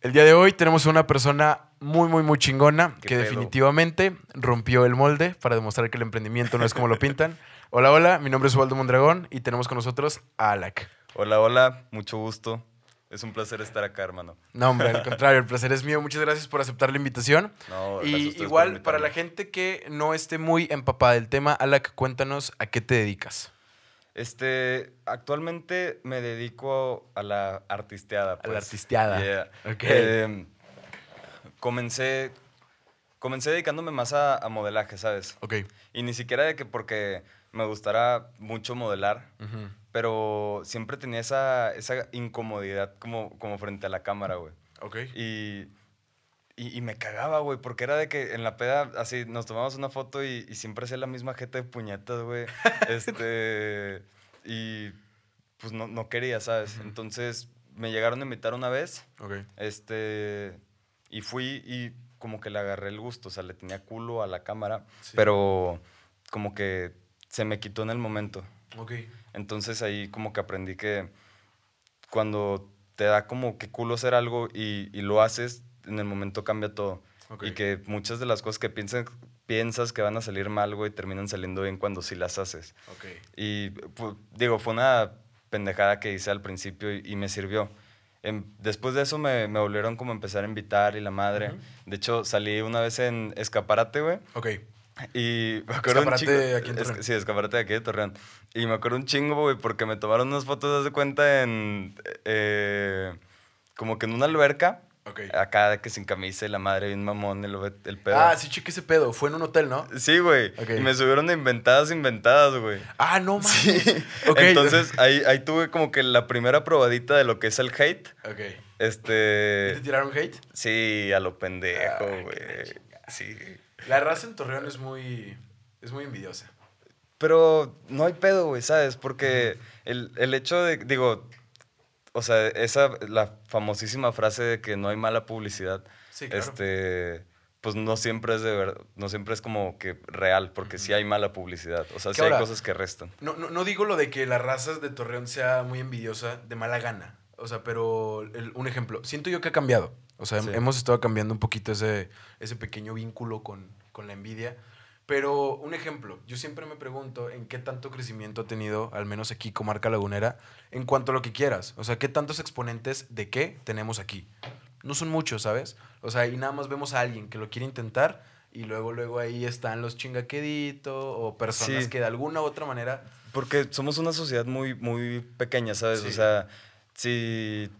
El día de hoy tenemos una persona muy, muy, muy chingona ¿Qué que pedo? definitivamente rompió el molde para demostrar que el emprendimiento no es como lo pintan. Hola, hola, mi nombre es Waldo Mondragón y tenemos con nosotros a Alak. Hola, hola, mucho gusto. Es un placer estar acá, hermano. No, hombre, al contrario, el placer es mío. Muchas gracias por aceptar la invitación. No, a Y igual, para la gente que no esté muy empapada del tema, Alak, cuéntanos a qué te dedicas. Este, actualmente me dedico a la artisteada. A la pues. artisteada. Yeah. Ok. Eh, comencé, comencé dedicándome más a, a modelaje, ¿sabes? Ok. Y ni siquiera de que porque me gustara mucho modelar, pero siempre tenía esa, esa incomodidad como, como frente a la cámara, güey. Ok. Y, y, y me cagaba, güey, porque era de que en la peda, así, nos tomamos una foto y, y siempre hacía la misma jeta de puñetas, güey. este. Y pues no, no quería, ¿sabes? Entonces me llegaron a invitar una vez, Ok. este. Y fui y como que le agarré el gusto, o sea, le tenía culo a la cámara, Sí. pero como que se me quitó en el momento. Ok. Entonces ahí como que aprendí que cuando te da como que culo hacer algo y, y lo haces, en el momento cambia todo. Ok. Y que muchas de las cosas que piensas, piensas que van a salir mal, güey, terminan saliendo bien cuando sí las haces. Ok. Y pu- digo, fue una pendejada que hice al principio y, y me sirvió. Em, después de eso me, me volvieron como a empezar a invitar y la madre. Ujú. De hecho, salí una vez en Escaparate, güey. Ok. Y me acuerdo un Escaparate chingo. aquí en es- Torreón. sí, escaparate de aquí de Torreón. Y me acuerdo un chingo, güey, porque me tomaron unas fotos, de cuenta, en. eh, como que en una alberca. Ok. Acá de que sin camisa y la madre bien mamón, el, el pedo. Ah, sí, cheque ese pedo. Fue en un hotel, ¿no? Sí, güey. Ok. Y me subieron de inventadas, inventadas, güey. Ah, no mames. Sí. Ok. Entonces ahí, ahí tuve como que la primera probadita de lo que es el hate. Ok. ¿Y Este. te tiraron hate? Sí, a lo pendejo, qué güey. Sí. La raza en Torreón es muy. Es muy envidiosa. Pero no hay pedo, güey, ¿sabes? Porque el, el hecho de, digo, o sea, esa, la famosísima frase de que no hay mala publicidad, Sí, claro. este, pues no siempre es de verdad, no siempre es como que real, porque sí hay mala publicidad, o sea, sí hay cosas que restan. No, no, no digo lo de que la raza de Torreón sea muy envidiosa de mala gana. O sea, pero el- un ejemplo. Siento yo que ha cambiado. O sea, Sí. hemos estado cambiando un poquito ese, ese pequeño vínculo con, con la envidia. Pero un ejemplo, yo siempre me pregunto en qué tanto crecimiento ha tenido, al menos aquí, Comarca Lagunera, en cuanto a lo que quieras. O sea, qué tantos exponentes de qué tenemos aquí. No son muchos, ¿sabes? O sea, y nada más vemos a alguien que lo quiere intentar y luego, luego ahí están los chingaquedito o personas Sí. que de alguna u otra manera Porque somos una sociedad muy, muy pequeña, ¿sabes? Sí. O sea, si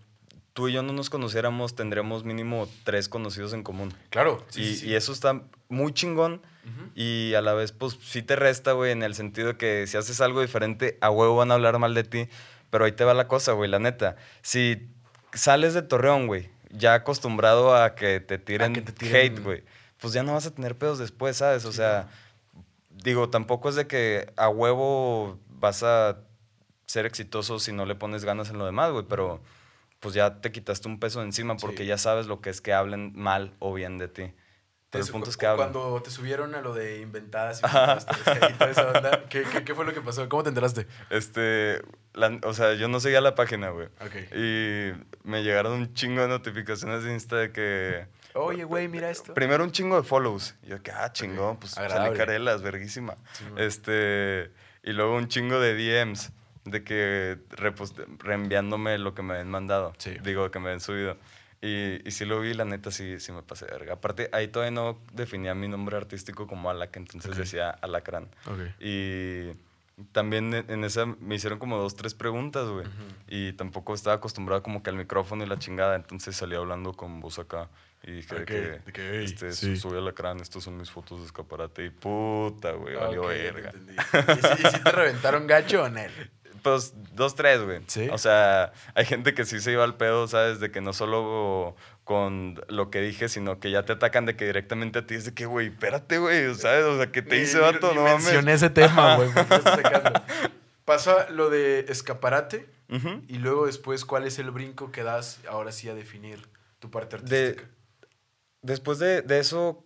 tú y yo no nos conociéramos, tendríamos mínimo tres conocidos en común. Claro, y, sí, sí, sí. y eso está muy chingón. Ujú. Y a la vez, pues sí te resta, güey, en el sentido de que si haces algo diferente, a huevo van a hablar mal de ti. Pero ahí te va la cosa, güey, la neta. Si sales de Torreón, güey, ya acostumbrado a que te tiren, que te tiren- hate, güey, pues ya no vas a tener pedos después, ¿sabes? O Sí, sea, digo, tampoco es de que a huevo vas a ser exitoso si no le pones ganas en lo demás, güey, pero pues ya te quitaste un peso de encima porque Sí. ya sabes lo que es que hablen mal o bien de ti. Pero el punto es que. Cuando te subieron a lo de inventadas y, y toda esa onda, ¿qué, qué, qué fue lo que pasó? ¿Cómo te enteraste? Este, la- o sea, yo no seguía la página, güey. Ok. Y me llegaron un chingo de notificaciones de Insta de que... Oye, güey, mira esto. Primero un chingo de follows. Y yo que, ah, chingón, Ok, pues agradable. salí carelas, verguísima. Sí, este, y luego un chingo de DMs de que reposte- reenviándome lo que me habían mandado. Sí. Digo, que me habían subido. Y, y sí lo vi, la neta, sí, sí me pasé de verga. Aparte, ahí todavía no definía mi nombre artístico como Alak, entonces decía Alacrán. Y también en en esa me hicieron como dos, tres preguntas, güey. Y tampoco estaba acostumbrado como que al micrófono y la chingada. Entonces salí hablando con voz acá. Y dije de Ok, que, de que, "Ey, este, sí". soy alacrán, estos son mis fotos de escaparate. Y puta, güey, valió verga. ¿Y si, y si te reventaron gacho o no? Pues dos, tres, güey. ¿Sí? O sea, hay gente que sí se iba al pedo, ¿sabes? De que no solo con lo que dije, sino que ya te atacan de que directamente a ti es de que, güey, espérate, güey, ¿sabes? O sea, que te Ni- hice vato, ni no mames. mencioné ese tema, güey. ¿por qué lo estás sacando? Pasa lo de escaparate y luego después, ¿cuál es el brinco que das ahora sí a definir tu parte De- artística? Después de, de eso,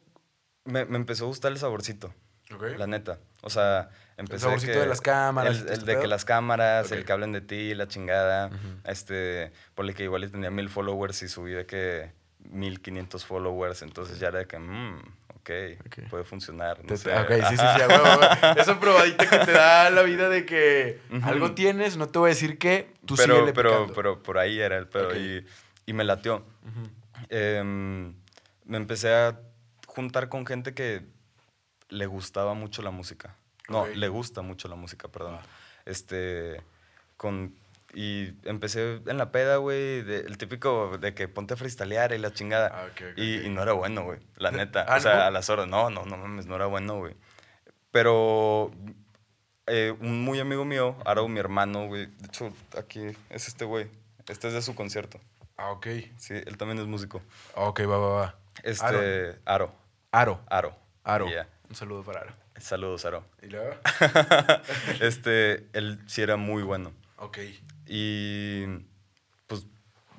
me, me empezó a gustar el saborcito, Ok. la neta. O sea, empecé saborcito que- de las cámaras El, el este de que las cámaras, el que hablen de ti, la chingada. Este, por el que igual tenía mil followers y subí de que 1500 followers, entonces ya era de que, mmm, ok, Ok. puede funcionar. No sé. ok, sí, sí, sí, huevo. Esa probadita que te da la vida de que algo tienes, no te voy a decir qué, tú pero, síguele pero, picando. pero por ahí era el pedo Ok. y, y me latió. Em, me empecé a juntar con gente que le gustaba mucho la música. No, le gusta mucho la música, perdón. Ah. Este, con... Y empecé en la peda, güey, el típico de que ponte a freestylear y la chingada. Ah, y, no era bueno, güey, la neta. Ah, o sea, ¿no? a las horas, no, no, no mames, no era bueno, güey. Pero eh, un muy amigo mío, Aro, mi hermano, güey, de hecho, aquí es este güey. Este es de su concierto. Ah, ok. Sí, él también es músico. Ah, Ok, va, va, va. Este, Aro. Aro. Aro. Aro. Yeah. Un saludo para Aro. Saludos, Aro. ¿Y luego? este, él sí era muy bueno. Ok. Y pues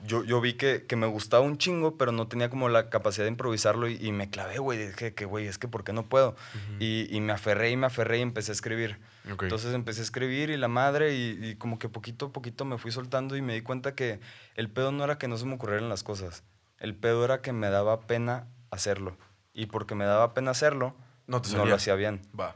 yo, yo vi que, que me gustaba un chingo, pero no tenía como la capacidad de improvisarlo y, y me clavé, güey. Dije que, güey, es que ¿por qué no puedo? y, y me aferré y me aferré y empecé a escribir. Ok. Entonces empecé a escribir y la madre y, y como que poquito a poquito me fui soltando y me di cuenta que el pedo no era que no se me ocurrieran las cosas. El pedo era que me daba pena hacerlo. Y porque me daba pena hacerlo, No te no salía. lo hacía bien. Va.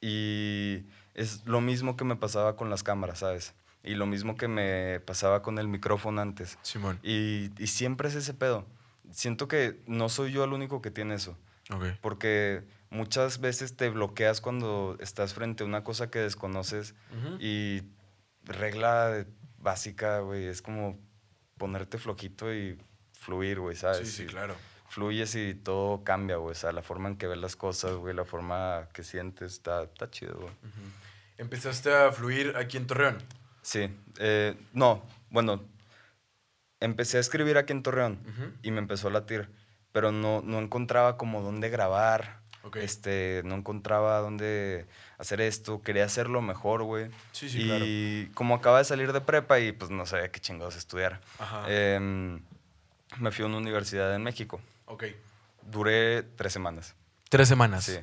Y es lo mismo que me pasaba con las cámaras, ¿sabes? Y lo mismo que me pasaba con el micrófono antes. Simón. Y, y siempre es ese pedo. Siento que no soy yo el único que tiene eso. Ok. Porque muchas veces te bloqueas cuando estás frente a una cosa que desconoces y regla básica, güey, es como ponerte flojito y fluir, güey, ¿sabes? Sí, sí, Y claro. Fluyes y todo cambia, güey. O sea, la forma en que ves las cosas, güey, la forma que sientes, está, está chido, güey. Empezaste a fluir aquí en Torreón. Sí. eh, no, bueno, empecé a escribir aquí en Torreón y me empezó a latir, pero no, no encontraba como dónde grabar. Este, no encontraba dónde hacer esto, quería hacerlo mejor, güey. Sí, sí, y como acaba de salir de prepa y pues no sabía qué chingados estudiar. Ajá. em, me fui a una universidad en México. Ok. Duré tres semanas. Tres semanas. Sí.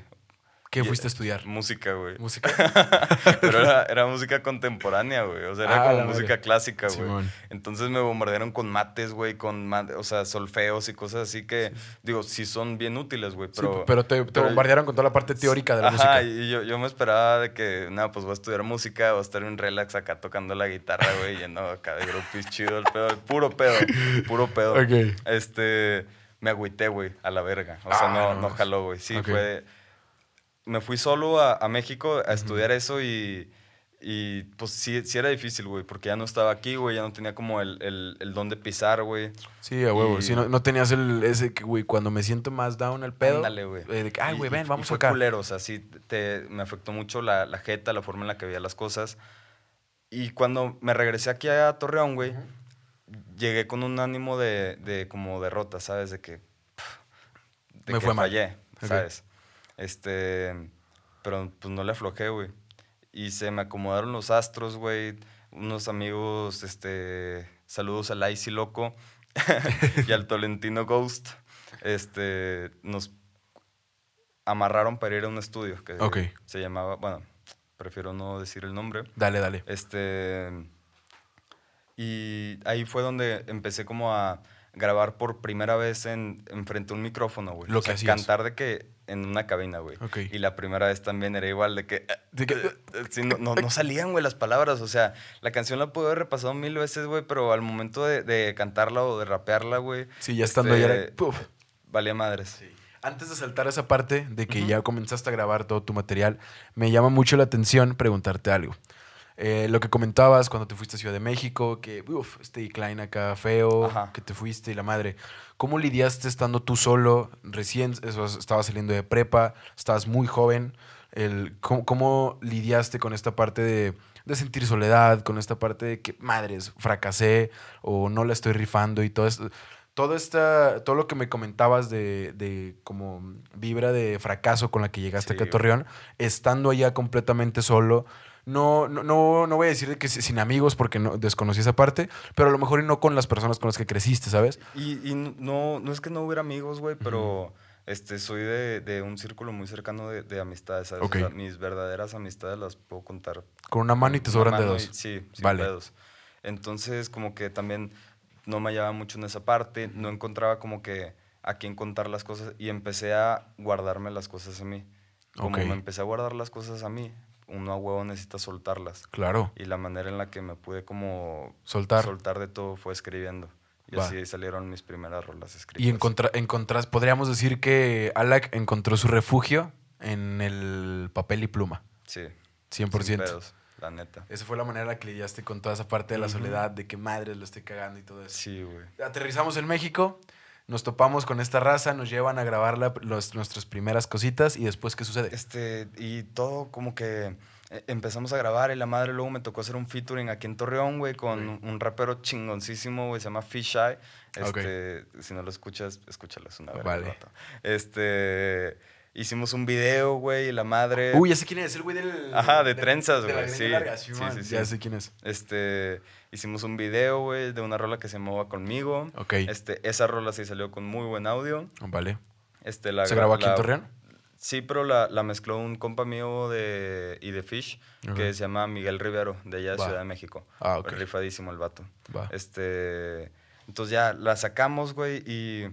¿Qué Y- fuiste a estudiar? Música, güey. Música. Pero era, era música contemporánea, güey. O sea, era Ah, como música madre. clásica, güey. Entonces me bombardearon con mates, güey, con, o sea, solfeos y cosas así que, digo, sí son bien útiles, güey, Sí, pero... pero te, te pero- bombardearon con toda la parte teórica de la Ajá, música. y yo, yo me esperaba de que, nada, pues voy a estudiar música, voy a estar en relax acá tocando la guitarra, güey, yendo acá de groupies chido, el pedo, puro pedo, puro pedo. Ok. Este, me agüité, güey, a la verga. O sea, Ah, no, no jaló, güey. Sí, Ok. fue... Me fui solo a, a México a estudiar eso y, y pues sí, sí era difícil, güey, porque ya no estaba aquí, güey, ya no tenía como el, el, el don de pisar, güey. Sí, a huevo. Y- Sí, no, no tenías el, ese que, güey, cuando me siento más down al pedo. Ándale, güey. eh, de que, ay, Y- güey, y- ven, y vamos fue acá. culero, o sea, sí te, me afectó mucho la, la jeta, la forma en la que veía las cosas. Y cuando me regresé aquí a Torreón, güey, llegué con un ánimo de, de como derrota, ¿sabes? De que, de Me que fue fallé. ¿sabes? Este, pero pues no le aflojé, güey. Y se me acomodaron los astros, güey. Unos amigos, este, saludos al Icy Loco y al Tolentino Ghost. Este, nos amarraron para ir a un estudio que Ok. se llamaba, bueno, prefiero no decir el nombre. Dale, dale. Este. Y ahí fue donde empecé como a grabar por primera vez en, en frente a un micrófono, güey. Lo O sea, que hacías. cantar de que en una cabina, güey. Y la primera vez también era igual de que... De que- eh, sí, no, no, no salían, güey, las palabras. O sea, la canción la pude haber repasado mil veces, güey, pero al momento de, de cantarla o de rapearla, güey... Sí, ya estando este, puf. Valía madres. Antes de saltar a esa parte de que ya comenzaste a grabar todo tu material, me llama mucho la atención preguntarte algo. Eh, lo que comentabas cuando te fuiste a Ciudad de México, que uf, este decline acá feo, Ajá. que te fuiste y la madre. ¿Cómo lidiaste estando tú solo? Recién eso, estabas saliendo de prepa, estabas muy joven. El, ¿cómo, cómo lidiaste con esta parte de, de sentir soledad, con esta parte de que, madres, fracasé o no la estoy rifando y todo esto? Todo, esta, todo lo que me comentabas de, de como vibra de fracaso con la que llegaste Sí, a. Torreón, estando allá completamente solo, no, no, no, no voy a decir que sin amigos porque no, desconocí esa parte, pero a lo mejor y no con las personas con las que creciste, ¿sabes? Y, y no, no es que no hubiera amigos, güey, pero este, soy de, de un círculo muy cercano de, de amistades, ¿sabes? O Ok. sea, mis verdaderas amistades las puedo contar. Con una mano y te sobran dedos. y- sí, sin Vale. pedos. Entonces, como que también no me hallaba mucho en esa parte, no encontraba como que a quién contar las cosas y empecé a guardarme las cosas a mí. Como me empecé a guardar las cosas a mí, uno a huevo necesita soltarlas. Claro. Y la manera en la que me pude como Soltar. soltar de todo fue escribiendo. Y Va. así salieron mis primeras rolas escritas. Y encontra, encontras, podríamos decir que Alak encontró su refugio en el papel y pluma. Sí. 100%. sin pedos, la neta. Esa fue la manera en la que lidiaste con toda esa parte de la soledad, de que madres lo estoy cagando y todo eso. Sí, güey. Aterrizamos en México, nos topamos con esta raza, nos llevan a grabar la- los- nuestras primeras cositas y después, ¿qué sucede? Este, y todo como que eh, empezamos a grabar y la madre luego me tocó hacer un featuring aquí en Torreón, güey, con un rapero chingoncísimo, güey, se llama Fish Eye. Ok. Este, si no lo escuchas, escúchalo, es una verga. Vale. Este, hicimos un video, güey, la madre... Uy, ya sé quién es, el güey del... Ajá, de trenzas, güey, sí. Sí, sí, sí. Ya sé quién es. Este, hicimos un video, güey, de una rola que se llamaba Conmigo. Ok. Este, esa rola sí salió con muy buen audio. Vale. Este, la ¿Se gra- grabó aquí en Torreón? Sí, pero la, la mezcló un compa mío de, y de Fish, que se llama Miguel Rivero, de allá de. Ciudad de México. Ah, ok. Rifadísimo el vato. Va. Este, entonces ya la sacamos, güey, y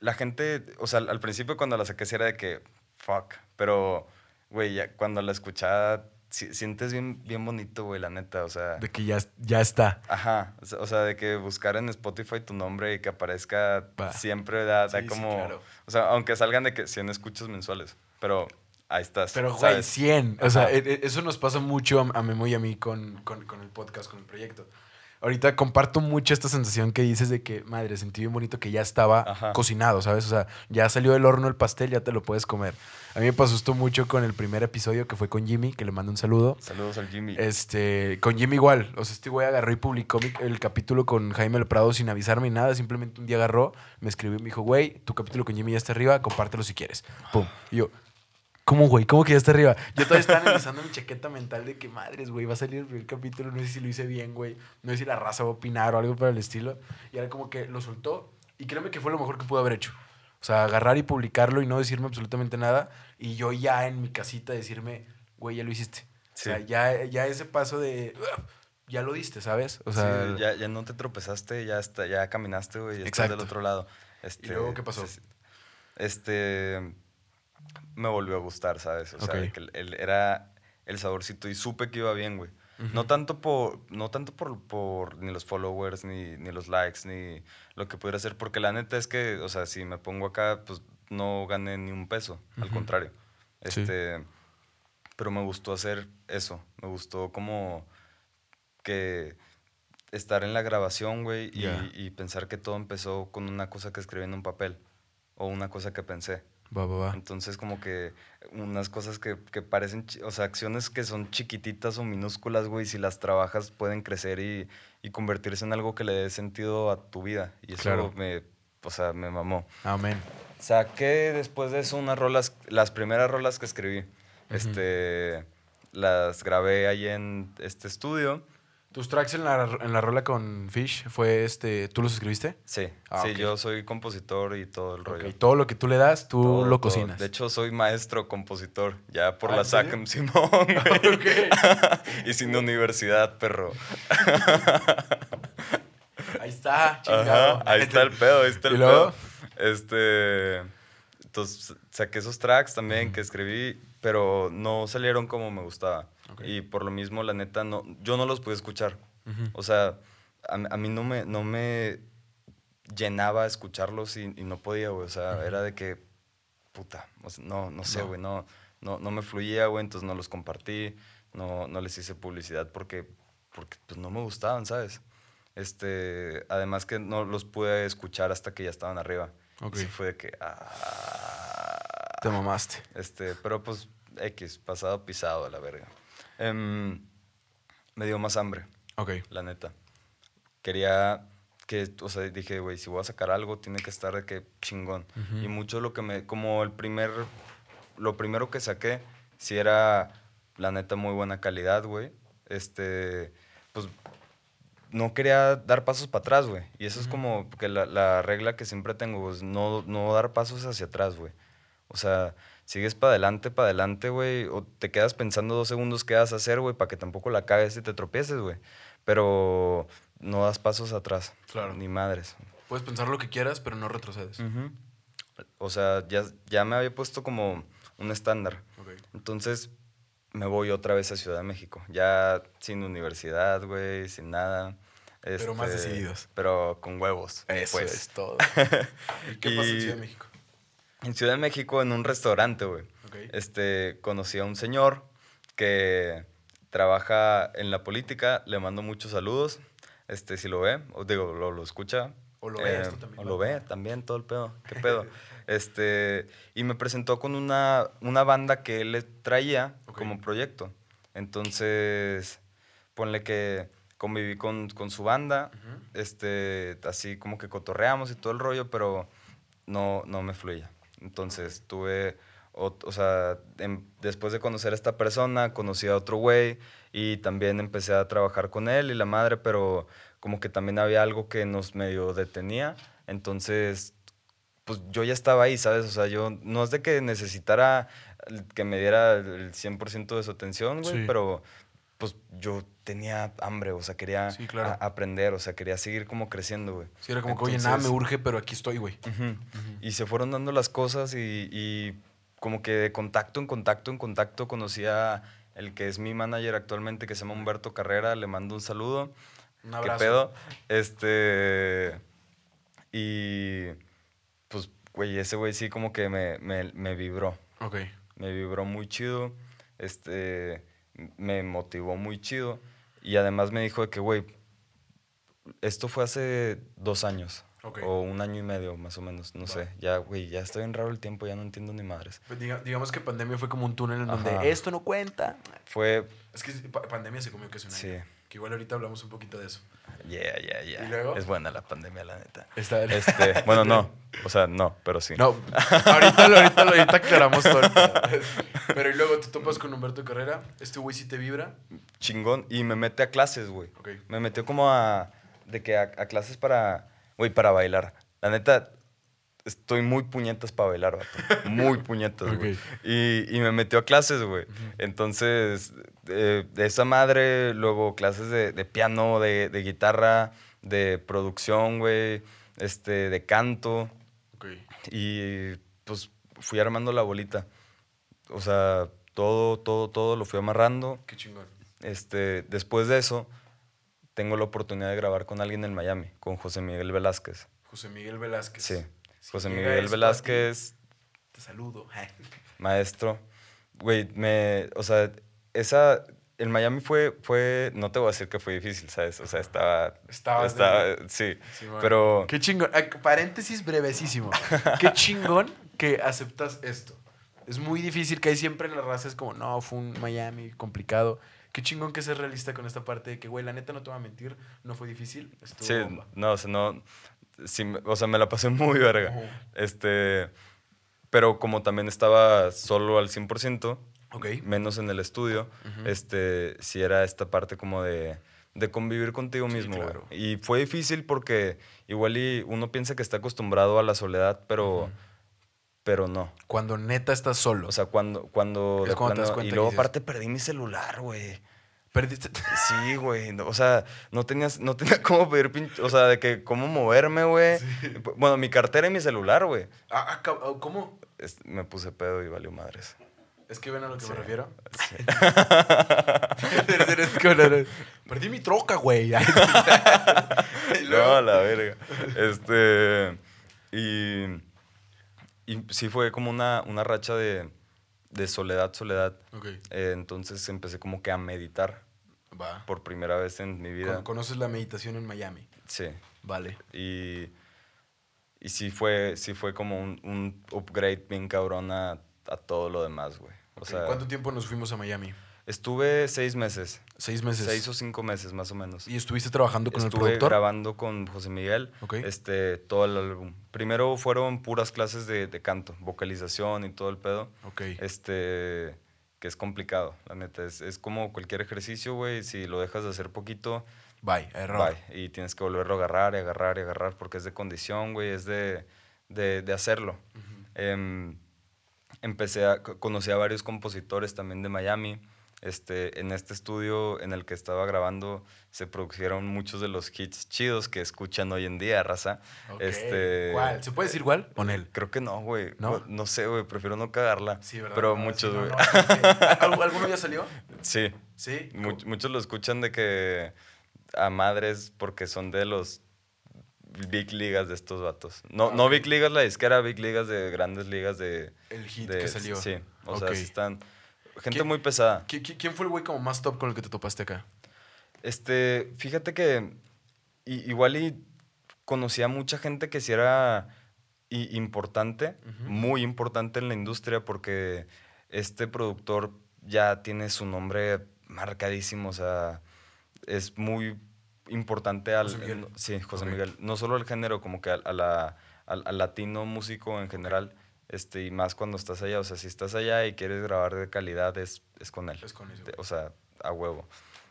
la gente, o sea, al principio cuando la saqué sí era de que, fuck, pero, güey, ya cuando la escuchaba, si- sientes bien, bien bonito, güey, la neta, o sea... De que ya, ya está. Ajá, o sea- de que buscar en Spotify tu nombre y que aparezca siempre da, da Sí, sí, como... claro. O sea, aunque salgan de que 100 escuchas mensuales, pero ahí estás. Pero, güey, ¿sabes? 100. O sea, e- e- eso nos pasa mucho a, a Memo y a mí con, con, con el podcast, con el proyecto. Ahorita comparto mucho esta sensación que dices de que, madre, sentí bien bonito que ya estaba Ajá. cocinado, ¿sabes? O sea, ya salió del horno el pastel, ya te lo puedes comer. A mí me pasó esto mucho con el primer episodio que fue con Jimmy, que le mando un saludo. Saludos al Jimmy. Este, con Jimmy igual. O sea, este güey agarró y publicó el capítulo con Jaime El Prado sin avisarme ni nada. Simplemente un día agarró, me escribió y me dijo, güey, tu capítulo con Jimmy ya está arriba, compártelo si quieres. Pum. Y yo, ¿cómo, güey? ¿Cómo que ya está arriba? Yo todavía estaba analizando mi chaqueta mental de que, madres, güey, va a salir el primer capítulo. No sé si lo hice bien, güey. No sé si la raza va a opinar o algo por el estilo. Y era como que lo soltó. Y créeme que fue lo mejor que pudo haber hecho. O sea, agarrar y publicarlo y no decirme absolutamente nada. Y yo ya en mi casita decirme, güey, ya lo hiciste. Sí. O sea, ya, ya ese paso de. Ya lo diste, ¿sabes? O sea. Sí, ya, ya no te tropezaste, ya, está, ya caminaste, güey, ya estás Exacto. del otro lado. Este, luego qué pasó? Este, me volvió a gustar, ¿sabes? O sea, que el- el- era el saborcito y supe que iba bien, güey. No tanto por, no tanto por, por ni los followers, ni, ni los likes, ni lo que pudiera hacer, porque la neta es que, o sea, si me pongo acá, pues no gané ni un peso, al contrario. Sí. Este, pero me gustó hacer eso, me gustó como que estar en la grabación, güey, y pensar que todo empezó con una cosa que escribí en un papel o una cosa que pensé. Va, va, va. Entonces, como que unas cosas que, que parecen, o sea, acciones que son chiquititas o minúsculas, güey, si las trabajas pueden crecer y, y convertirse en algo que le dé sentido a tu vida. Y eso Claro. me, o sea, me mamó. Amén. Saqué después de eso unas rolas, las primeras rolas que escribí. Este, las grabé ahí en este estudio. ¿Tus tracks en la, en la rola con Fish fue este. ¿Tú los escribiste? Sí, Ah, sí, yo soy compositor y todo el rollo. Ok, Todo lo que tú le das, tú Todo, lo todo. cocinas. De hecho, soy maestro compositor, ya por ¿Ah, la? SACM Simón, y sin universidad, perro. Ahí está, chingado. Ajá, ahí está el pedo, ahí está el ¿Y luego? pedo. Este, entonces saqué esos tracks también que escribí, pero no salieron como me gustaba. Y por lo mismo, la neta, no, yo no los pude escuchar. O sea, a, a mí no me, no me llenaba escucharlos y, y no podía, güey. O sea, era de que, puta, o sea, no, no sé, güey, no, no, no me fluía, güey, entonces no los compartí, no, no les hice publicidad porque, porque pues, no me gustaban, ¿sabes? Este, además que no los pude escuchar hasta que ya estaban arriba. Ok. Y fue de que, ah, Te mamaste. este, pero pues X, pasado pisado a la verga. Em, me dio más hambre Ok. la neta. Quería que, o sea, dije, güey, si voy a sacar algo, tiene que estar de que chingón. Ujú. Y mucho lo que me, como el primer, lo primero que saqué, si era, la neta, muy buena calidad, güey. Este, pues, no quería dar pasos para atrás, güey. Y eso es Ujú. como que la, la regla que siempre tengo, pues, no, no dar pasos hacia atrás, güey. O sea, sigues para adelante, para adelante, güey, o te quedas pensando dos segundos qué vas a hacer, güey, para que tampoco la cagues y te tropieces, güey. Pero no das pasos atrás. Claro. Ni madres. Puedes pensar lo que quieras, pero no retrocedes. O sea, ya, ya me había puesto como un estándar. Entonces me voy otra vez a Ciudad de México. Ya sin universidad, güey, sin nada. Pero más Este, decididos. Pero con huevos. Eso pues. es todo. ¿Y qué pasó en Ciudad de México? En Ciudad de México, en un restaurante, güey. Este, conocí a un señor que trabaja en la política. Le mando muchos saludos. Este, si lo ve, o digo, lo, lo escucha. O lo ve, eh, esto también O lo ve también, todo el pedo. ¿Qué pedo? este, y me presentó con una, una banda que él le traía como proyecto. Entonces, ponle que conviví con, con su banda. Este, así como que cotorreamos y todo el rollo, pero no, no me fluía. Entonces tuve, o, sea, em- después de conocer a esta persona, conocí a otro güey y también empecé a trabajar con él y la madre, pero como que también había algo que nos medio detenía. Entonces, pues yo ya estaba ahí, ¿sabes? O sea, yo no es de que necesitara que me diera el 100% de su atención, güey, Sí. pero pues yo tenía hambre, o sea, quería Sí, claro. a- aprender, o sea, quería seguir como creciendo, güey. Sí, era como que, oye, nada me Entonces- urge, pero aquí estoy, güey. Y se fueron dando las cosas y, y como que de contacto en contacto en contacto conocí a el que es mi manager actualmente, que se llama Humberto Carrera, le mando un saludo. Un ¿Qué abrazo. pedo? Este... Y pues, güey, ese güey sí como que me, me, me vibró. Ok. Me vibró muy chido. Este... Me motivó muy chido. Y además me dijo de que, güey, esto fue hace dos años. Ok. O un año y medio, más o menos. No sé. Ya, güey, ya estoy en raro el tiempo, ya no entiendo ni madres. Pues diga- digamos que pandemia fue como un túnel en donde esto no cuenta. Fue. Es que pa- pandemia se comió que es un año. Sí. Que igual ahorita hablamos un poquito de eso. Yeah, yeah, yeah. ¿Y luego? Es buena la pandemia, la neta. Está Este, bueno, no. O sea, no, pero sí. No, ahorita, lo- ahorita, lo- ahorita aclaramos todo. el. Pero y luego te topas con Humberto Carrera. Este güey sí te vibra. Chingón. Y me mete a clases, güey. Ok. Me metió como a. De que a, a clases para. Güey, para bailar. La neta. Estoy muy puñetas para bailar, vato. Muy puñetas, güey. Y, y me metió a clases, güey. Entonces, eh, de esa madre, luego clases de, de piano, de, de guitarra, de producción, güey, este, de canto. Ok. Y pues fui armando la bolita. O sea, todo, todo, todo lo fui amarrando. Qué chingón. Este, después de eso, tengo la oportunidad de grabar con alguien en Miami, con José Miguel Velázquez. José Miguel Velázquez. Sí. Si José Miguel Velázquez, ti, Te saludo. maestro. Güey, me. O sea, esa. En Miami fue, fue. No te voy a decir que fue difícil, ¿sabes? O sea, estaba. Estaba de- sí. Pero. Qué chingón. Ah, Paréntesis brevesísimo. Qué chingón que aceptas esto. Es muy difícil que hay siempre en las razas como, no, fue un Miami complicado. Qué chingón que seas realista con esta parte de que, güey, la neta no te voy a mentir, no fue difícil. Estuvo Sí, bomba. no, o sea, no. Sí, o sea, me la pasé muy verga. Este. Pero como también estaba solo al 100%, Ok. menos en el estudio, este, sí era esta parte como de, de convivir contigo mismo, claro. Y fue difícil porque igual y uno piensa que está acostumbrado a la soledad, pero, pero no. Cuando neta estás solo. O sea, cuando, cuando, Es plano- y luego aparte perdí mi celular, güey. Perdiste. Sí, güey. no, O sea, no tenías, no tenía cómo pedir pinche, o sea, de que cómo moverme, güey. Bueno, mi cartera y mi celular, güey. Ah, ah, ah, ¿Cómo? Es- Me puse pedo y valió madres. Es que ven a lo que Sí. me refiero. Sí. Perdí mi troca, güey. No, la verga. Este. Y. Y sí fue como una, una racha de, de soledad, soledad. Ok, Eh, entonces empecé como que a meditar va. por primera vez en mi vida. Con- Conoces la meditación en Miami. Sí. Vale. Y. Y sí fue, sí fue como un, un upgrade bien cabrón a, a todo lo demás, güey. O Ok, sea, ¿Cuánto tiempo nos fuimos a Miami? estuve seis meses. Seis meses. Seis o cinco meses más o menos. ¿Y estuviste trabajando con el Estuve productor? grabando con José Miguel Ok. este, todo el álbum. Primero fueron puras clases de, de canto, vocalización y todo el pedo. Ok. Este, que es complicado, la neta. Es, es como cualquier ejercicio, güey. Si lo dejas de hacer poquito, Bye, error. bye. Y tienes que volverlo a agarrar y agarrar y agarrar porque es de condición, güey. Es de, de, de hacerlo. Em, empecé a... co- Conocí a varios compositores también de Miami. Este, en este estudio en el que estaba grabando se produjeron muchos de los hits chidos que escuchan hoy en día, raza. Ok. Este, ¿Cuál? ¿Se puede decir cuál? Con él. Creo que no, güey. ¿No? No, no sé, güey. Prefiero no cagarla. Sí, ¿verdad? Pero No, muchos, sí, no, güey. no, sí, sí. ¿Algu- ¿Alguno ya salió? Sí. Sí. Much- muchos lo escuchan de que a madres porque son de los big ligas de estos vatos. No, Ah, no big ligas la disquera, big ligas de grandes ligas de... El hit de- que salió. Sí, o Ok. sea, sí están... Gente ¿Qué- muy pesada. ¿Qui- qui- ¿Quién fue el güey como más top con el que te topaste acá? Este, fíjate que igual y conocía mucha gente que sí era i- importante, muy importante en la industria porque este productor ya tiene su nombre marcadísimo, o sea, es muy importante al... José Miguel. Sí, José. Miguel. No solo al género, como que a, a la, al, al latino músico en general, este, y más cuando estás allá, o sea, si estás allá y quieres grabar de calidad, es, es con él. Es con güey. o sea, a huevo.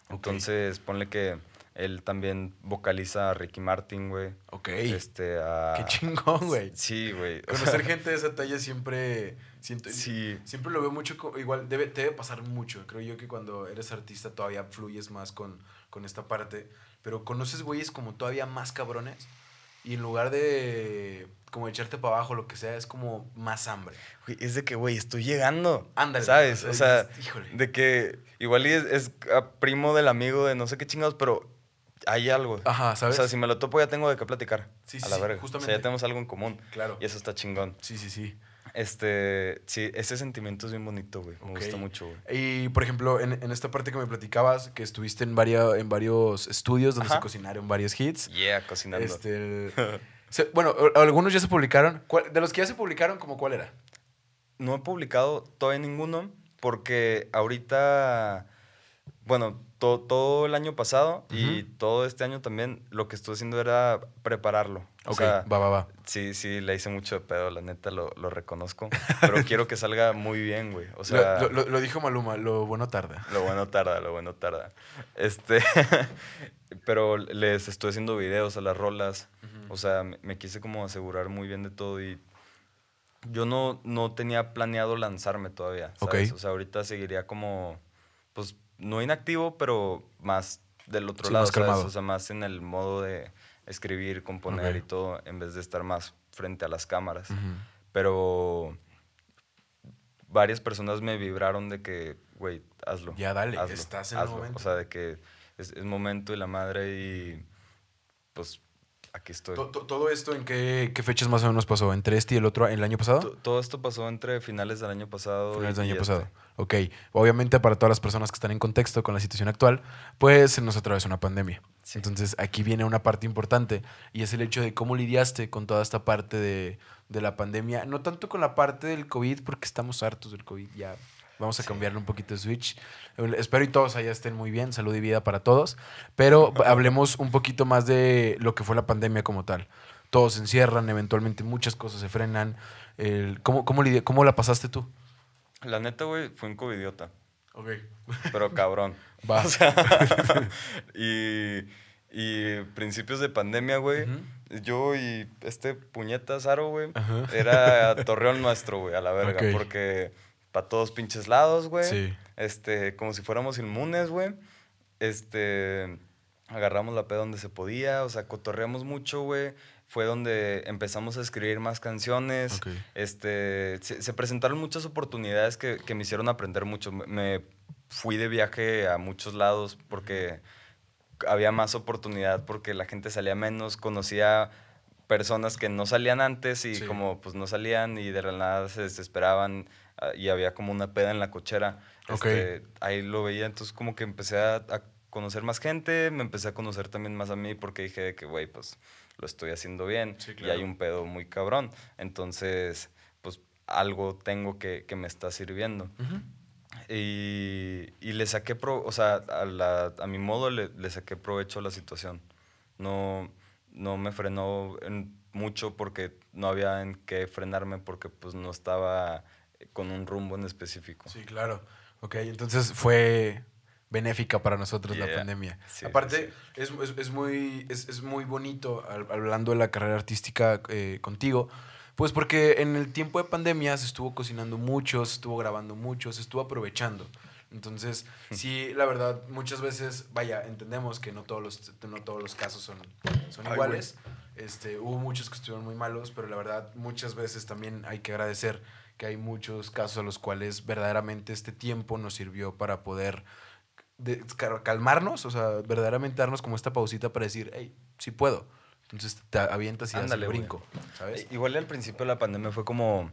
Entonces, ponle que él también vocaliza a Ricky Martin, güey. Ok. Este, a... Qué chingón, güey. Sí, güey. Conocer gente de esa talla siempre. Siento, Sí. Siempre lo veo mucho. Igual debe, te debe pasar mucho. Creo yo que cuando eres artista todavía fluyes más con, con esta parte. Pero conoces güeyes como todavía más cabrones. Y en lugar de como echarte para abajo, lo que sea, es como más hambre. güey, es de que, güey, estoy llegando. Ándale. ¿Sabes? O sea, híjole. de que igual es, es a primo del amigo de no sé qué chingados, pero hay algo. Ajá, ¿sabes? O sea, si me lo topo ya tengo de qué platicar. Sí, a sí, la sí, verga. O justamente. sea, ya tenemos algo en común. Claro. Y eso está chingón. Sí, sí, sí. Este, sí, ese sentimiento es bien bonito, güey. Me gusta mucho, güey. Y, por ejemplo, en, en esta parte que me platicabas, que estuviste en, varia- en varios estudios donde Ajá. se cocinaron varios hits. Yeah, cocinando. Este, se- bueno, algunos ya se publicaron. ¿Cuál- de los que ya se publicaron, ¿como cuál era? No he publicado todavía ninguno porque ahorita, bueno, to- todo el año pasado y Ujú. todo este año también lo que estuve haciendo era prepararlo. O Ok, sea, va, va, va. sí, sí, le hice mucho de pedo, la neta, lo, lo reconozco. Pero quiero que salga muy bien, güey. O sea, lo, lo- lo dijo Maluma, lo bueno tarda. lo bueno tarda, lo bueno tarda. Este, pero les estoy haciendo videos a las rolas. O sea, me, me quise como asegurar muy bien de todo y yo no, no tenía planeado lanzarme todavía, ¿sabes? Ok. O sea, ahorita seguiría como, pues, no inactivo, pero más del otro Sí, lado, más ¿sabes? O sea, más en el modo de escribir, componer y todo, en vez de estar más frente a las cámaras. Pero varias personas me vibraron de que, güey, hazlo. Ya dale, hazlo, estás en el momento. O sea, de que es, es momento y la madre y pues aquí estoy. To- to- ¿Todo esto en qué, qué fechas más o menos pasó? ¿Entre este y el otro, el año pasado? To- Todo esto pasó entre finales del año pasado. Finales del y año este. pasado. Ok. Obviamente, para todas las personas que están en contexto con la situación actual, pues se nos atravesó una pandemia. Sí. Entonces, aquí viene una parte importante y es el hecho de cómo lidiaste con toda esta parte de, de la pandemia. No tanto con la parte del COVID, porque estamos hartos del COVID. Ya vamos a Sí. cambiarle un poquito de switch. Espero y todos allá estén muy bien. Salud y vida para todos. Pero hablemos un poquito más de lo que fue la pandemia como tal. Todos se encierran, eventualmente muchas cosas se frenan. El- ¿cómo, cómo, ¿Cómo la pasaste tú? La neta, güey, fue un covidiota. Ok. Pero cabrón. Va. O sea, y, y principios de pandemia, güey. Yo y este puñeta Zaro, güey. Era Torreón nuestro, güey, a la verga. Porque para todos pinches lados, güey. Sí. Este, como si fuéramos inmunes, güey. Este, agarramos la peda donde se podía, o sea, cotorreamos mucho, güey. Fue donde empezamos a escribir más canciones. Ok. Este, se, se presentaron muchas oportunidades que, que me hicieron aprender mucho. Me, me fui de viaje a muchos lados porque había más oportunidad, porque la gente salía menos, conocía personas que no salían antes y Sí. como pues no salían y de la nada se desesperaban y había como una peda en la cochera. Este, ahí lo veía, entonces como que empecé a, a conocer más gente, me empecé a conocer también más a mí porque dije de que, güey, pues lo estoy haciendo bien Sí, y claro. hay un pedo muy cabrón. Entonces, pues algo tengo que, que me está sirviendo. Ujú. Y, y le saqué, pro, o sea, a, la- a mi modo le, le saqué provecho a la situación. No, no me frenó en mucho porque no había en qué frenarme porque pues no estaba con un rumbo en específico. Sí, claro. Ok, entonces fue benéfica para nosotros la pandemia. Sí, sí, Aparte, Es, es- es muy, es, es muy bonito, hablando de la carrera artística eh, contigo, pues porque en el tiempo de pandemia se estuvo cocinando mucho, se estuvo grabando mucho, se estuvo aprovechando. Entonces, sí, la verdad, muchas veces, vaya, entendemos que no todos los, no todos los casos son, son Ay, iguales. Este, hubo muchos que estuvieron muy malos, pero la verdad, muchas veces también hay que agradecer que hay muchos casos a los cuales verdaderamente este tiempo nos sirvió para poder de- cal- calmarnos, o sea, verdaderamente darnos como esta pausita para decir, hey, sí puedo. Entonces te avientas y Ándale, brinco, ¿sabes? Igual al principio de la pandemia fue como,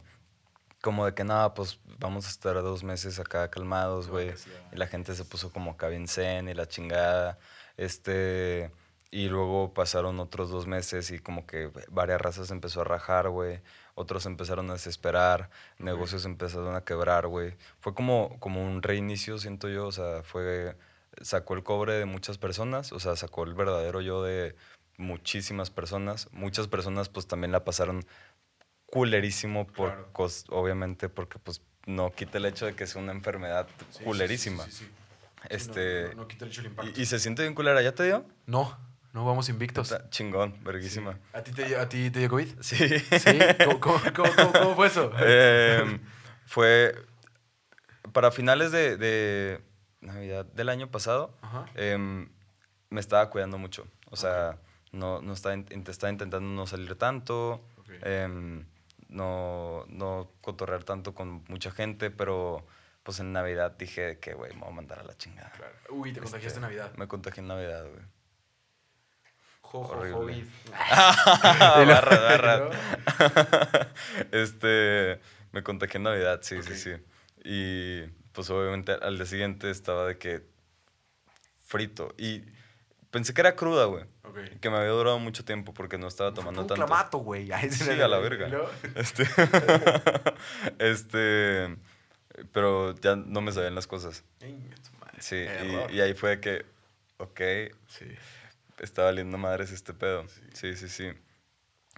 como de que nada, pues vamos a estar dos meses acá calmados, güey. Y la gente se puso como acá bien zen y la chingada. Este, y luego pasaron otros dos meses y como que varias razas empezó a rajar, güey. Otros empezaron a desesperar, negocios empezaron a quebrar, güey. Fue como, como un reinicio, siento yo. O sea, fue, sacó el cobre de muchas personas, o sea, sacó el verdadero yo de muchísimas personas. Muchas personas pues también la pasaron culerísimo por Claro. cos- obviamente porque pues no quita el hecho de que sea una enfermedad Sí, culerísima. sí, sí, Este no, no- no quita el hecho del impacto. y, y se siente bien culera, ¿ya te dio? No, no vamos invictos. Está chingón, verguísima. ¿A ti te, a ti te dio COVID? Sí. ¿Sí? ¿Cómo, cómo- cómo- cómo- fue eso? Em, fue para finales de, de Navidad del año pasado. Em, me estaba cuidando mucho. O sea, no, no estaba, estaba intentando no salir tanto, em, no, no cotorrear tanto con mucha gente, pero pues en Navidad dije que, güey, me voy a mandar a la chingada. Claro. Uy, te contagiaste Este, en Navidad. Me contagié en Navidad, güey. Jo, jo, horrible. COVID. barra, barra. Este, me contagié en Navidad, sí, sí, sí. Y pues obviamente al día siguiente estaba de que frito. Y pensé que era cruda, güey. Ok. Que me había durado mucho tiempo porque no estaba tomando un tanto. clamato, güey. Sí, a la verga. ¿No? Este, este, pero ya no me sabían las cosas. Sí, y, y ahí fue que, ok, Sí. Está valiendo madres este pedo. Sí, sí, sí.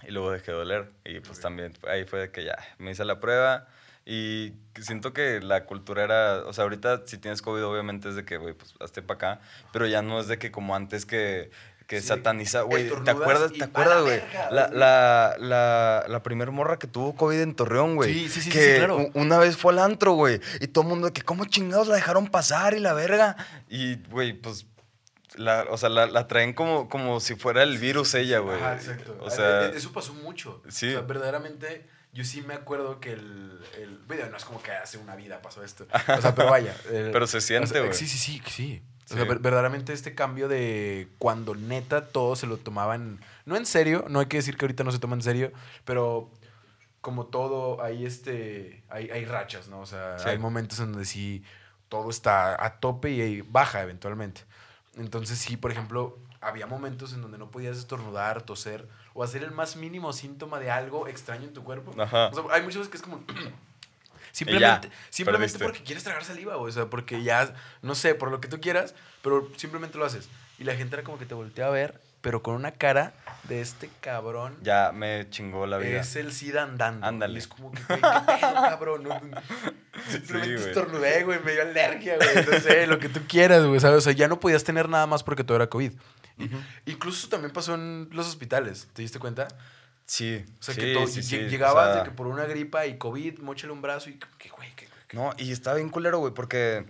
Y luego dejé de doler. Y pues también ahí fue de que ya me hice la prueba. Y siento que la cultura era. O sea, ahorita si tienes COVID, obviamente es de que, güey, pues hazte para acá. Pero ya no es de que como antes que. Que Sí, sataniza, güey. ¿Te acuerdas, ¿te acuerdas, güey? La, la, la, la primer morra que tuvo COVID en Torreón, güey. Sí, sí, sí, que sí, claro. una vez fue al antro, güey. Y todo el mundo de que, ¿cómo chingados la dejaron pasar y la verga? Y, güey, pues. La, o sea, la, la traen como, como si fuera el virus ella, güey. Ajá, exacto. O sea, Eh, eh, eso pasó mucho. sí. O sea, verdaderamente, yo sí me acuerdo que el, el. Bueno, no es como que hace una vida pasó esto. O sea, pero vaya. el- Pero se siente, o sea, güey. Sí, sí, sí, sí. O sea, ver- verdaderamente este cambio de cuando neta todo se lo tomaban, no en serio, no hay que decir que ahorita no se toma en serio, pero como todo, hay este, hay, hay rachas, ¿no? O sea, Sí. hay momentos en donde sí todo está a tope y baja eventualmente. Entonces sí, por ejemplo, había momentos en donde no podías estornudar, toser o hacer el más mínimo síntoma de algo extraño en tu cuerpo. Ajá. O sea, hay muchas veces que es como... Simplemente, simplemente porque quieres tragar saliva, o sea, porque ya, no sé, por lo que tú quieras, pero simplemente lo haces. Y la gente era como que te voltea a ver, pero con una cara de este cabrón. ya me chingó la vida. Es el SIDA andando. Ándale. Es como que, güey, qué pedo, cabrón. No, no, Simplemente güey. estornudé, güey, me dio alergia, güey. No sé, lo que tú quieras, güey, ¿sabes? O sea, ya no podías tener nada más porque todo era COVID. Incluso también pasó en los hospitales, ¿te diste cuenta? Sí. O sea, sí, que todo, sí, sí. O llegabas sea, de que por una gripa y COVID, mochale un brazo y que, güey, que, que- No, y estaba bien culero, güey, porque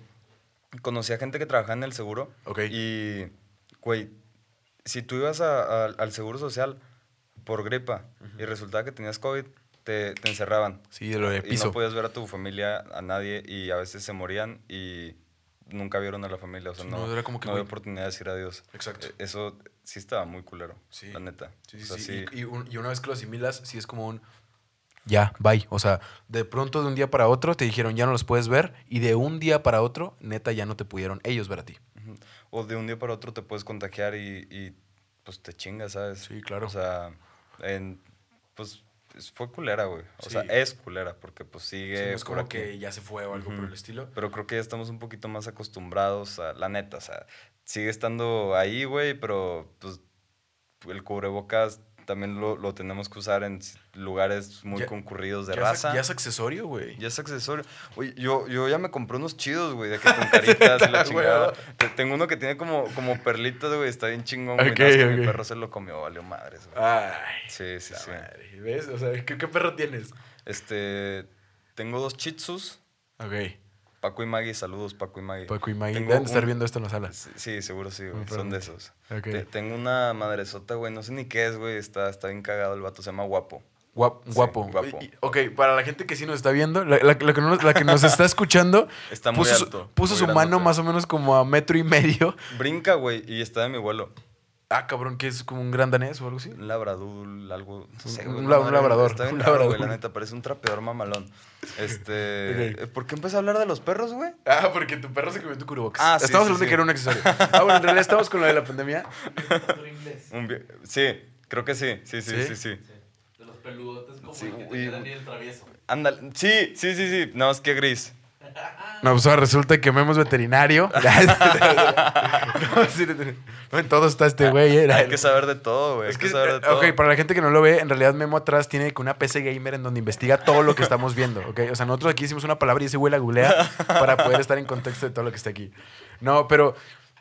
conocí a gente que trabajaba en el seguro. Ok. Y, güey, si tú ibas a- a- al seguro social por gripa y resultaba que tenías COVID, te, te encerraban. Sí, de lo de Y piso. no podías ver a tu familia, a nadie, y a veces se morían y nunca vieron a la familia. O sea, Sí, no, no, era como que, no había oportunidad de decir adiós. Exacto. Eh, Eso sí estaba muy culero, Sí. la neta. Sí, O sí, sea, sí. sí. Y, y un- y una vez que lo asimilas, sí es como un. Ya, bye. O sea, de pronto de un día para otro te dijeron ya no los puedes ver. Y de un día para otro, neta, ya no te pudieron ellos ver a ti. O de un día para otro te puedes contagiar y, y, pues te chingas, ¿sabes? Sí, claro. O sea, en, pues es- fue culera, güey. O Sí. sea, es culera porque pues Sí, sigue no es por como aquí. que ya se fue o algo por Ujú. el estilo. Pero creo que ya estamos un poquito más acostumbrados a la neta, o sea, sigue estando ahí, güey, pero pues el cubrebocas también lo, lo tenemos que usar en lugares muy Ya- concurridos de ya raza. Es, ya es accesorio, güey. Ya es accesorio. Oye, yo, yo ya me compré unos chidos, güey, de que con caritas y la chingada. Tengo uno que tiene como, como perlitas, güey, está bien chingón, güey. Ok, nada más que Mi perro se lo comió, valió madres, güey. Ay. Sí, sí, sí. madre. ¿Ves? O sea, ¿qué, qué perro tienes? Este, tengo dos chitsus Ok. Paco y Maggie, saludos, Paco y Maggie. Paco y Maggie. Deben de estar viendo esto en la sala. Sí, sí, seguro sí, güey. Son de esos. Ok. Te- tengo una madresota, güey. No sé ni qué es, güey. Está, está bien cagado el vato. Se llama Guapo. Guap- Sí, guapo. guapo. Ok, para la gente que sí nos está viendo, la, la- la que, no- la que nos está escuchando, Está muy puso, alto, puso muy su mano más o menos como a metro y medio. Brinca, güey. Y está de mi vuelo. Ah, cabrón, que es como un gran danés o algo así. Un labradul, algo. No sé, Un- güey. un labrador, Está bien un raro, güey. labrador. La neta, parece un trapeador mamalón. Este. Eh, ¿Por qué empecé a hablar de los perros, güey? Ah, porque tu perro se comió tu cubrebocas. Ah, sí, Estamos sí, hablando de que era un accesorio. Ah, bueno, en realidad estamos con lo de la pandemia. Un Sí, creo que sí. Sí, sí, ¿Sí? sí, sí. Sí. De los peludotes como Sí, el que y- tenía Daniel Travieso. Ándale. Sí, sí, sí, sí. Nada más que gris. No, pues ahora resulta que Memo es veterinario. no, en todo está este güey. eh. Hay que saber de todo, güey. Es Hay que, saber de eh, todo. ok, para la gente que no lo ve, en realidad Memo atrás tiene una PC gamer en donde investiga todo lo que estamos viendo, ¿ok? O sea, nosotros aquí hicimos una palabra y ese güey la googlea para poder estar en contexto de todo lo que está aquí. No, pero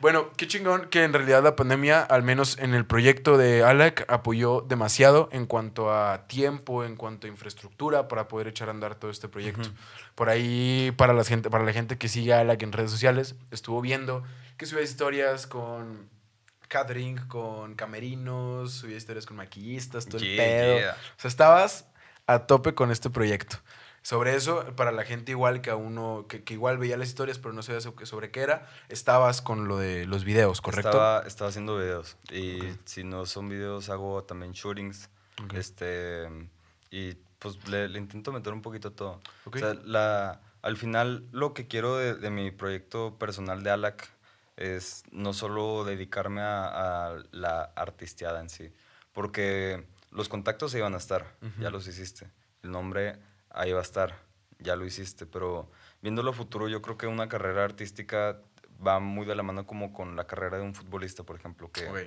bueno, qué chingón que en realidad la pandemia, al menos en el proyecto de Alec, apoyó demasiado en cuanto a tiempo, en cuanto a infraestructura para poder echar a andar todo este proyecto. Por ahí, para la gente, para la gente que sigue a Alec en redes sociales, estuvo viendo que subía historias con catering, con camerinos, subía historias con maquillistas, todo el Yeah, pedo. yeah. O sea, estabas a tope con este proyecto. Sobre eso, para la gente igual que a uno, que, que igual veía las historias, pero no sabía sobre, sobre qué era, estabas con lo de los videos, ¿correcto? Estaba, estaba haciendo videos. Y si no son videos, hago también shootings. Este. Y pues le, le intento meter un poquito todo. Ok. O sea, la, al final, lo que quiero de, de mi proyecto personal de Alac es no solo dedicarme a, a la artisteada en sí. Porque los contactos se iban a estar, ya los hiciste. El nombre ahí va a estar, ya lo hiciste. Pero viéndolo a futuro, yo creo que una carrera artística va muy de la mano como con la carrera de un futbolista, por ejemplo, que Ok.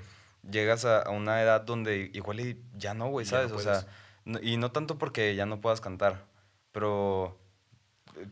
llegas a, a una edad donde igual y ya no, güey, Ya no ¿sabes? o sea, no- y no tanto porque ya no puedas cantar, pero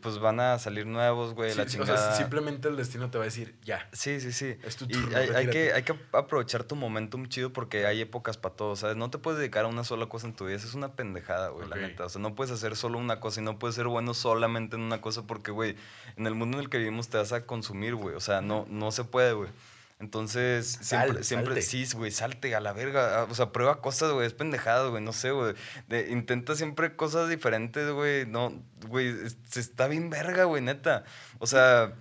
pues van a salir nuevos, güey, Sí, la o chingada. sea, simplemente el destino te va a decir, ya. Sí, sí, sí. Es tu y turno, hay, hay que, hay que aprovechar tu momentum chido porque hay épocas para todo, ¿sabes? No te puedes dedicar a una sola cosa en tu vida. Eso es una pendejada, güey, la neta. O sea, no puedes hacer solo una cosa y no puedes ser bueno solamente en una cosa porque, güey, en el mundo en el que vivimos te vas a consumir, güey. O sea, no, no se puede, güey. Entonces, siempre, Sal, siempre, salte. sí, güey, salte a la verga. ah, O sea, prueba cosas, güey, es pendejada, güey, no sé, güey. De- Intenta siempre cosas diferentes, güey. No, güey, es- se está bien verga, güey, neta. O sea,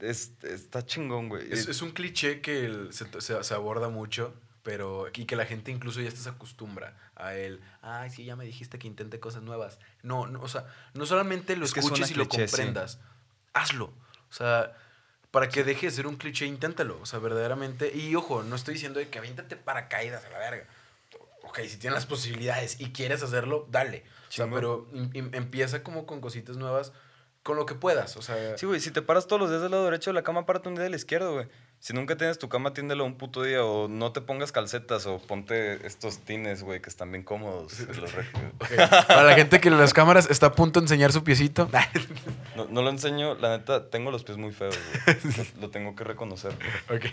es- está chingón, güey. Es, es un cliché que el- se, se- se aborda mucho, pero y que la gente incluso ya se acostumbra a él. Ay, sí, ya me dijiste que intente cosas nuevas. No, no o sea, no solamente lo escuches y lo sí. comprendas. Hazlo. O sea, para que deje de ser un cliché, inténtalo. O sea, verdaderamente. Y ojo, no estoy diciendo de que aviéntate paracaídas a la verga. Ok, si tienes las posibilidades y quieres hacerlo, dale. O sea, Chingón. pero em- em- empieza como con cositas nuevas, con lo que puedas. O sea, Sí, güey, si te paras todos los días del lado derecho de la cama, párate un día del izquierdo, güey. Si nunca tienes tu cama, tiéndelo un puto día o no te pongas calcetas o ponte estos tines, güey, que están bien cómodos. los re- ok. para la gente que en las cámaras está a punto de enseñar su piecito. No, no lo enseño, la neta, tengo los pies muy feos, güey. Lo, lo tengo que reconocer. ok.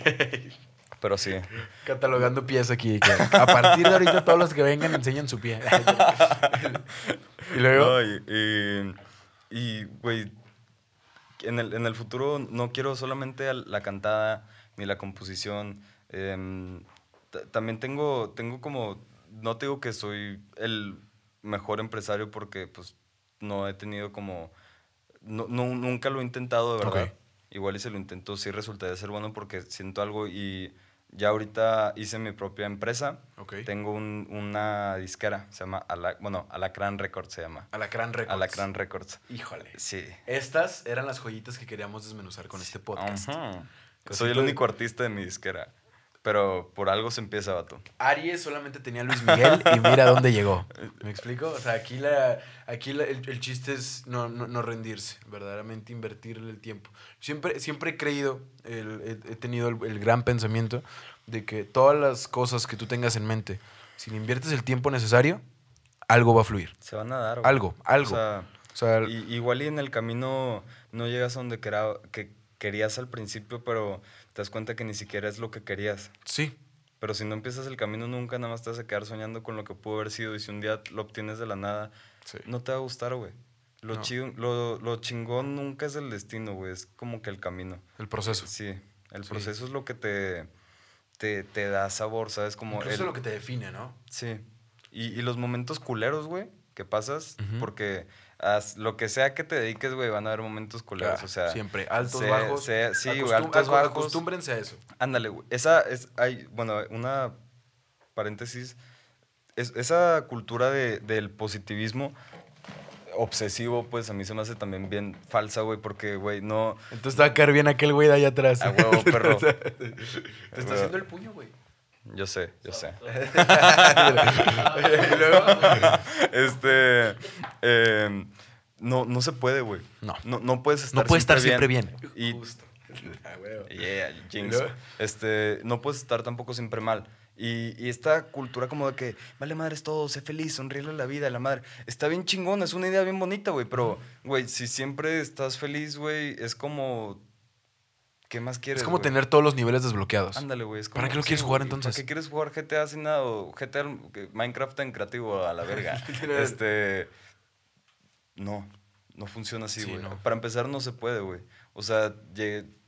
Pero sí. Catalogando pies aquí. que a partir de ahorita todos los que vengan enseñan su pie. y luego. No, y, y- güey, en el, en el futuro no quiero solamente la cantada ni la composición. ta- también tengo, tengo como, no te digo que soy el mejor empresario porque pues no he tenido como, no, no- nunca lo he intentado de verdad. Ok. Igual y se lo intento, sí resultaría ser bueno porque siento algo y ya ahorita hice mi propia empresa. Ok. Tengo un- una disquera, se llama, Ala- bueno, Alacran Records se llama. Alacrán Records. Alacran Records. Híjole. Sí. Estas eran las joyitas que queríamos desmenuzar con este podcast. Ajá. Cosita Soy el único artista de mi disquera. Pero por algo se empieza, vato. Aries solamente tenía a Luis Miguel y mira dónde llegó. ¿Me explico? O sea, aquí, la, aquí la- el, el chiste es no, no, no rendirse, verdaderamente invertirle el tiempo. Siempre, siempre he creído, el- he, he tenido el, el gran pensamiento de que todas las cosas que tú tengas en mente, si le inviertes el tiempo necesario, algo va a fluir. Se van a dar. güey. Algo, algo. O sea, O sea, y- igual y en el camino no llegas a donde quera- que querías al principio, pero te das cuenta que ni siquiera es lo que querías. sí, Pero si no empiezas el camino nunca, nada más te vas a quedar soñando con lo que pudo haber sido. Y si un día lo obtienes de la nada, sí. no te va a gustar, güey. Lo, No. chi- lo, lo chingón nunca es el destino, güey. Es como que el camino. El proceso. Sí, el Sí. proceso es lo que te, te, te da sabor, ¿sabes? Como Incluso el- lo que te define, ¿no? Sí. Y, y los momentos culeros, güey, que pasas, porque haz lo que sea que te dediques, güey, van a haber momentos culeros. Ah, o sea, siempre. Altos, sea- bajos. sea- sí, güey, Acostum- altos, bajos. Acostúmbrense a eso. Ándale, güey. Esa es, hay, bueno, una paréntesis. Es, esa cultura de- del positivismo obsesivo, pues a mí se me hace también bien falsa, güey, porque, güey, no. Entonces te va a caer bien aquel güey de allá atrás. A huevo, perro. te está huevo. haciendo el puño, güey. Yo sé, yo sé. y luego. Este. eh, no, no se puede, güey. No. no. No puedes estar No puede estar siempre bien. Y, Justo. Ah. Yeah, jinx. Este, no puedes estar tampoco siempre mal. Y, y esta cultura como de que, vale madre es todo, sé feliz, sonríele a la vida, la madre. Está bien chingón, es una idea bien bonita, güey. Pero, güey, si siempre estás feliz, güey, es como... ¿Qué más quieres, Es como güey? tener todos los niveles desbloqueados. Ándale, güey. es ¿Para qué lo quieres jugar, entonces? ¿Para qué quieres jugar GTA sin nada? O GTA, Minecraft en creativo a la verga. Este. No, no funciona así, Sí, güey. no. Para empezar, no se puede, güey. O sea,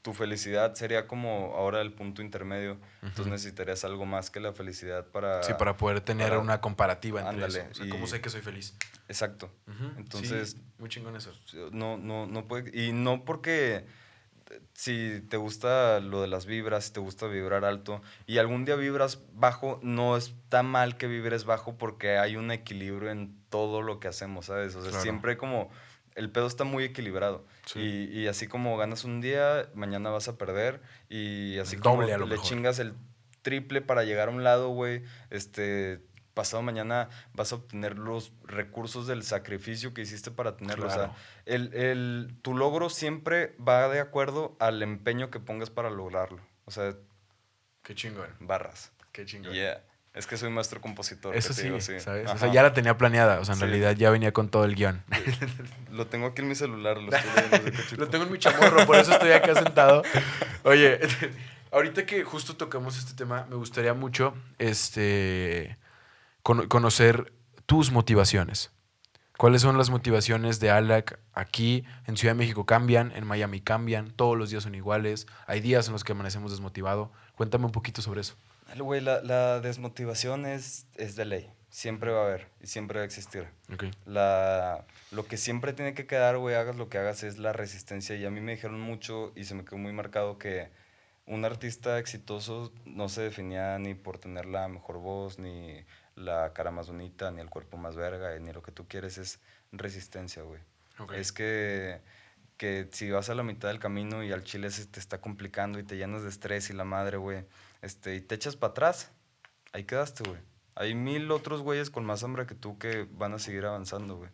tu felicidad sería como ahora el punto intermedio. Entonces necesitarías algo más que la felicidad para. Sí, para poder tener para- una comparativa entre Ándale, eso. O sea, y- ¿cómo sé que soy feliz? Exacto. Entonces- sí, muy chingón eso. No, no, no puede. Y no porque si te gusta lo de las vibras, si te gusta vibrar alto y algún día vibras bajo, no está mal que vibres bajo porque hay un equilibrio en todo lo que hacemos, ¿sabes? O sea, Claro. siempre como el pedo está muy equilibrado. Sí. Y, y así como ganas un día, mañana vas a perder y así El como doble le mejor. chingas el triple para llegar a un lado, güey, este... Pasado mañana vas a obtener los recursos del sacrificio que hiciste para tenerlo. O sea, el, el- tu logro siempre va de acuerdo al empeño que pongas para lograrlo. O sea, Qué chingón. barras. Qué chingón. Yeah. Es que soy maestro compositor. Eso ¿qué te sí, digo? ¿sabes? O sea, ya la tenía planeada. O sea, en Sí. realidad ya venía con todo el guion. Lo tengo aquí en mi celular, lo estoy tengo en mi chamorro, por eso estoy acá sentado. Oye, ahorita que justo tocamos este tema, me gustaría mucho este, conocer tus motivaciones. ¿Cuáles son las motivaciones de Alak aquí? En Ciudad de México cambian, en Miami cambian, todos los días son iguales. Hay días en los que amanecemos desmotivado. Cuéntame un poquito sobre eso. Güey, la, la desmotivación es, es de ley. Siempre va a haber y siempre va a existir. Ok. La, lo que siempre tiene que quedar, güey, hagas lo que hagas, es la resistencia. Y a mí me dijeron mucho y se me quedó muy marcado que un artista exitoso no se definía ni por tener la mejor voz, ni la cara más bonita, ni el cuerpo más verga, ni lo que tú quieres, es resistencia, güey. Ok. Es que, que si vas a la mitad del camino y al chile se te está complicando y te llenas de estrés y la madre, güey, este, y te echas para atrás, ahí quedaste, güey. Hay mil otros güeyes con más hambre que tú que van a seguir avanzando, güey.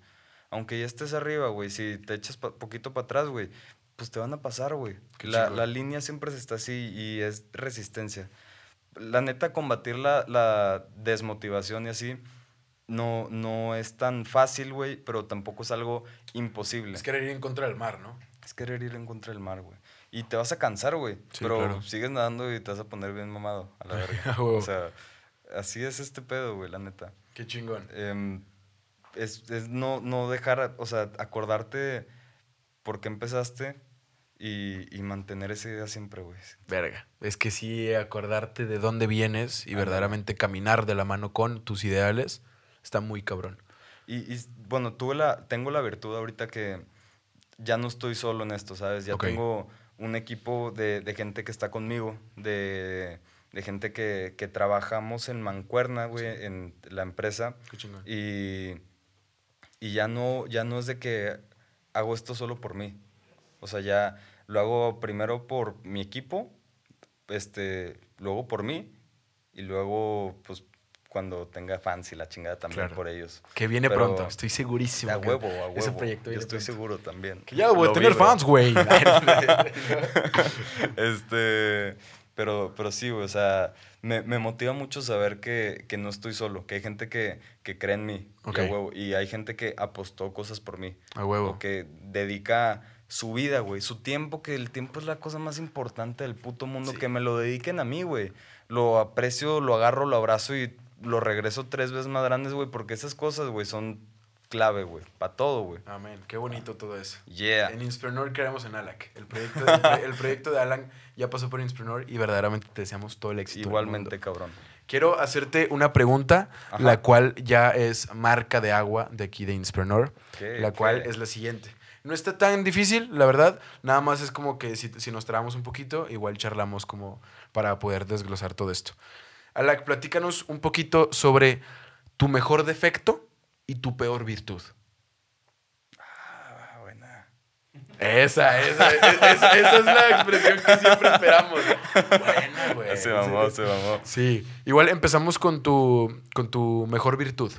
Aunque ya estés arriba, güey, si te echas pa- poquito para atrás, güey, pues te van a pasar, güey. La, la línea siempre se está así y es resistencia. La neta, combatir la, la desmotivación y así no, no es tan fácil, güey, pero tampoco es algo imposible. Es querer ir en contra del mar, ¿no? Es querer ir en contra del mar, güey. Y te vas a cansar, güey. Sí, pero claro. sigues nadando y te vas a poner bien mamado, a la verga. O sea, así es este pedo, güey, la neta. Qué chingón. Em, es es no, no dejar, o sea, acordarte por qué empezaste y, y mantener esa idea siempre, güey. Verga. Es que sí, acordarte de dónde vienes y Ándale. verdaderamente caminar de la mano con tus ideales está muy cabrón. Y, y, bueno, tuve la, tengo la virtud ahorita que ya no estoy solo en esto, ¿sabes? Ya Ok. tengo un equipo de, de gente que está conmigo, de, de gente que, que trabajamos en mancuerna, güey, en la empresa. Qué chingón. Y, y ya, no, ya no es de que hago esto solo por mí. O sea, ya lo hago primero por mi equipo, este, luego por mí y luego, pues, cuando tenga fans y la chingada también Claro. por ellos. Que viene Pero- pronto, estoy segurísimo. A huevo, a huevo. Ese proyecto Yo estoy pronto. seguro también. Que ya voy a tener fans, güey. este, pero, pero sí, güey, o sea, me, me motiva mucho saber que, que no estoy solo, que hay gente que, que cree en mí, y a huevo, y hay gente que apostó cosas por mí, A huevo. o que dedica su vida, güey, su tiempo, que el tiempo es la cosa más importante del puto mundo, Sí. que me lo dediquen a mí, güey. Lo aprecio, lo agarro, lo abrazo y lo regreso tres veces más grandes, güey, porque esas cosas, güey, son clave, güey. Para todo, güey. Amén. Qué bonito todo eso. Yeah. En Inspreneur creemos en Alac. El proyecto, el, pro- el proyecto de Alan ya pasó por Inspreneur y verdaderamente te deseamos todo el éxito. del Igualmente, mundo. cabrón. Quiero hacerte una pregunta, Ajá. la cual ya es marca de agua de aquí de Inspreneur, ¿Qué? la cual es la siguiente. No está tan difícil, la verdad. Nada más es como que si, si nos trabamos un poquito, igual charlamos como para poder desglosar todo esto. Alak, platícanos un poquito sobre tu mejor defecto y tu peor virtud. Ah, buena. Esa, esa, es- es- esa es la expresión que siempre esperamos. Buena, güey. Se mamó, se mamó. Sí, igual empezamos con tu, con tu mejor virtud.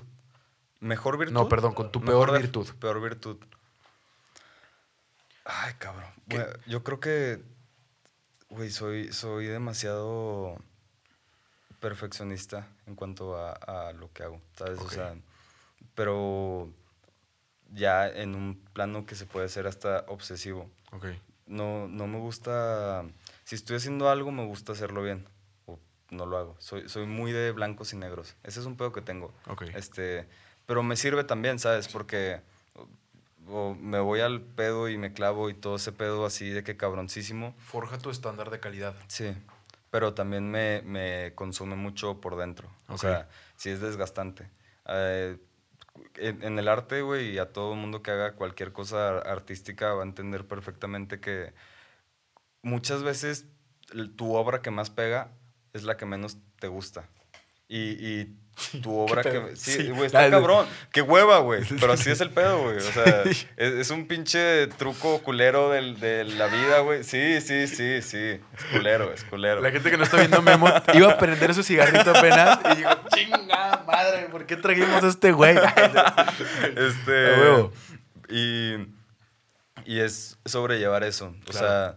¿Mejor virtud? No, perdón, con tu Mejor peor virtud. Peor virtud. Ay, cabrón. Güey, yo creo que, güey, soy, soy demasiado perfeccionista en cuanto a, a lo que hago, ¿sabes? O sea, pero ya en un plano que se puede ser hasta obsesivo. Ok. No, no me gusta, si estoy haciendo algo, me gusta hacerlo bien. O no lo hago. Soy, soy muy de blancos y negros. Ese es un pedo que tengo. Ok. Este, pero me sirve también, ¿sabes? Porque o me voy al pedo y me clavo y todo ese pedo así de que cabroncísimo. Forja tu estándar de calidad. Sí. Pero también me, me consume mucho por dentro. O sea, sí es desgastante. Eh, en, en el arte, güey, y a todo el mundo que haga cualquier cosa ar- artística va a entender perfectamente que muchas veces tu obra que más pega es la que menos te gusta. Y, y tu obra que... Sí, Sí. güey, está Ah, cabrón. Qué hueva, güey. Pero así es el pedo, güey. O sea, es, es un pinche truco culero del- de la vida, güey. Sí, sí, sí, sí. Es culero, es culero. La gente que no está viendo Memo iba a prender su cigarrito apenas y digo, chinga madre, ¿por qué trajimos a este güey? Este. A huevo. Y, y es sobrellevar eso. O sea,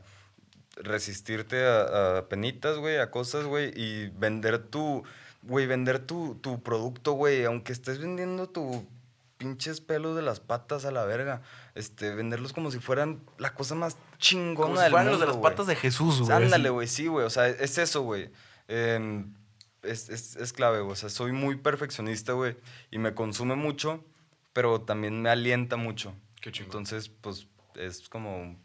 resistirte a, a penitas, güey, a cosas, güey, y vender tu. Güey, vender tu, tu producto, güey, aunque estés vendiendo tu pinches pelos de las patas a la verga. Este, venderlos como si fueran la cosa más chingona Como si del fueran los de las güey. patas de Jesús, güey. Ándale, güey, sí, güey. O sea, es eso, güey. Em, es, es- es clave, güey. O sea, soy muy perfeccionista, güey. Y me consume mucho, pero también me alienta mucho. Qué chingón. Entonces, pues, es como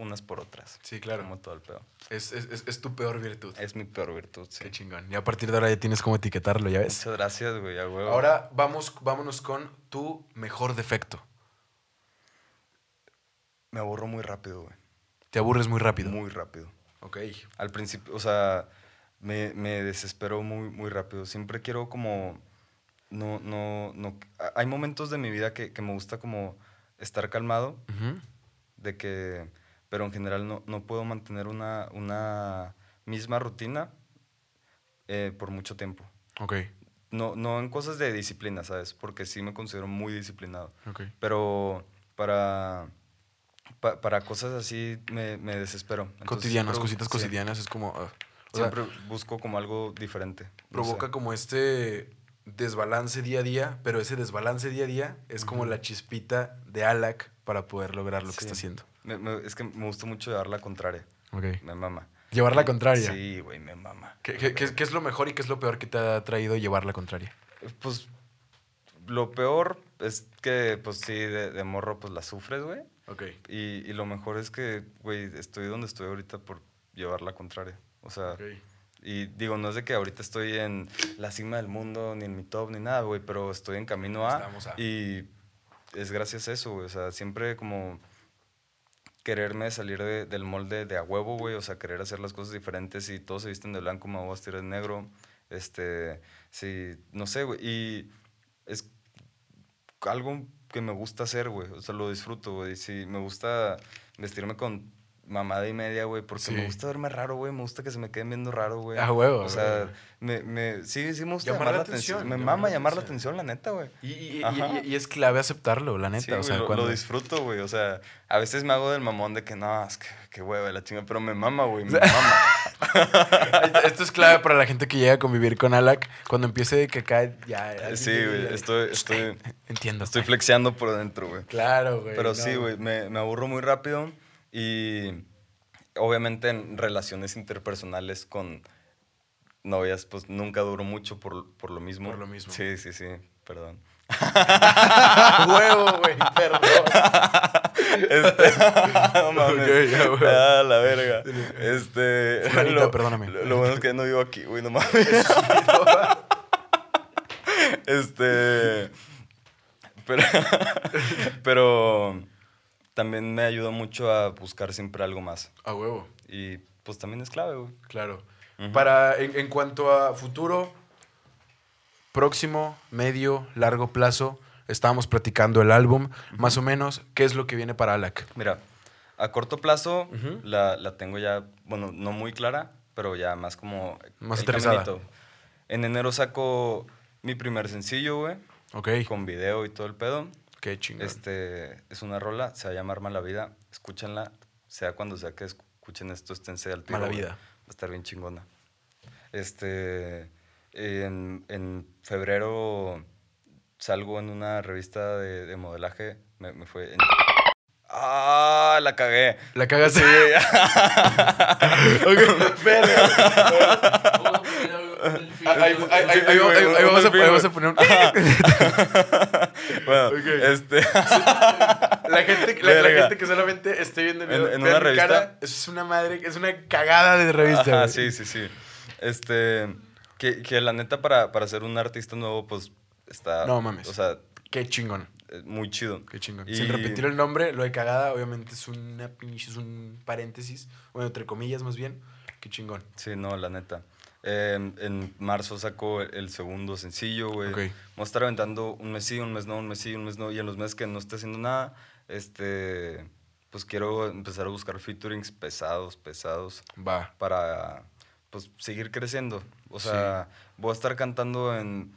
unas por otras. Sí, claro. Como todo el pedo. Es, es- es- es tu peor virtud. Es mi peor virtud, sí. Qué chingón. Y a partir de ahora ya tienes cómo etiquetarlo, ¿ya ves? Muchas gracias, güey, a huevo. Ahora vamos, vámonos con tu mejor defecto. Me aburro muy rápido, güey. Te aburres muy rápido. Muy rápido. Ok. Al principio, o sea, me, me desespero muy, muy rápido. Siempre quiero como, no, no, no, hay momentos de mi vida que, que me gusta como estar calmado, de que, pero en general no, no puedo mantener una, una misma rutina eh, por mucho tiempo. Ok. No, no en cosas de disciplina, ¿sabes? Porque sí me considero muy disciplinado. Ok. Pero para, pa- para cosas así me, me desespero. Entonces, Cotidianas, siempre- cositas sí. cotidianas es como... ah, sea, Siempre busco como algo diferente. no provoca sé. como este desbalance día a día, pero ese desbalance día a día es como la chispita de Alak para poder lograr lo que está haciendo. Me- me- es que me gusta mucho llevar la contraria. Ok. Me mama. Llevar la contraria. Sí, güey, me mama. ¿Qué, qué- qué es- qué es lo mejor y qué es lo peor que te ha traído llevar la contraria? Pues lo peor es que, pues sí, de, de morro, pues la sufres, güey. Ok. Y, y lo mejor es que, güey, estoy donde estoy ahorita por llevar la contraria. O sea, y digo, no es de que ahorita estoy en la cima del mundo, ni en mi top, ni nada, güey, pero estoy en camino a. Estamos a. Y es gracias a eso, güey. O sea, siempre como quererme salir de- del molde de a huevo, güey. O sea, querer hacer las cosas diferentes y todos se visten de blanco, me voy a vestir de negro. Este, sí, no sé, güey. Y es algo que me gusta hacer, güey. O sea, lo disfruto, güey. Sí, me gusta vestirme con mamada y media, güey, porque Sí. me gusta verme raro, güey. Me gusta que se me queden viendo raro, güey. Ah, huevo, O sea, me, me, sí, sí me gusta Llamar llamar, la atención. atención, Me llamar mama la llamar la atención. la neta, güey. Y, y- y- y- es clave aceptarlo, la neta. Sí, o sea, lo, cuando... lo disfruto, güey. O sea, a veces me hago del mamón de que no, es que qué hueva la chinga, pero me mama, güey, me mama. Esto- Esto es clave para la gente que llega a convivir con Alak. Cuando empiece de que cae, ya. Sí, güey, estoy, estoy, Entiendo. estoy flexiando por dentro, güey. Claro, güey. Pero no. sí, güey, me, me aburro muy rápido y obviamente en relaciones interpersonales con novias, pues nunca duro mucho por, por lo mismo. Por lo mismo. Sí, sí, sí, perdón. Huevo, güey, perdón. Este, no mames. Ok, ya, güey. Ah, la verga. Este. Fulanita, perdóname. Lo, lo bueno es que no vivo aquí, güey, no mames. Este. Pero, pero también me ayudó mucho a buscar siempre algo más. A huevo, Y pues también es clave, güey. claro. Para, en, en cuanto a futuro, próximo, medio, largo plazo, estábamos platicando el álbum. Más o menos, ¿qué es lo que viene para Alak? Mira, a corto plazo la, la tengo ya, bueno, no muy clara, pero ya más como. Más aterrizada. caminito. En enero saco mi primer sencillo, güey, Ok, con video y todo el pedo. Qué chingón. Este es una rola, se va a llamar Mala Vida. Escúchenla, sea cuando sea que escuchen esto, esténse al tiro. Mala. Vida. Va a estar bien chingona. Este. En, en febrero salgo en una revista de, de modelaje. Me, me fue. en- ¡Ah! La cagué. La cagaste. ¿Cómo poner algo en el Ah, Sí, ahí vamos a poner un... bueno, este. La gente, la, gente que solamente esté viendo el En- video, en vean una revista. cara, es una madre, es una cagada de revista. Ajá, güey. sí, sí, sí. Este. Que, que la neta, para, para ser un artista nuevo, pues está. No mames. O sea, Qué chingón, eh, muy chido. qué chingón. Y- Sin repetir el nombre, lo de cagada, obviamente es una pinche, es un paréntesis, bueno, entre comillas más bien. Qué chingón. Sí, no, la neta. Eh, en marzo saco el, segundo sencillo, güey. Ok. Vamos a estar aventando un mes sí, un mes no, un mes sí, un mes no. Y en los meses que no esté haciendo nada, este. Pues quiero empezar a buscar featurings pesados, pesados. Va. para pues seguir creciendo. O sea, voy a estar cantando en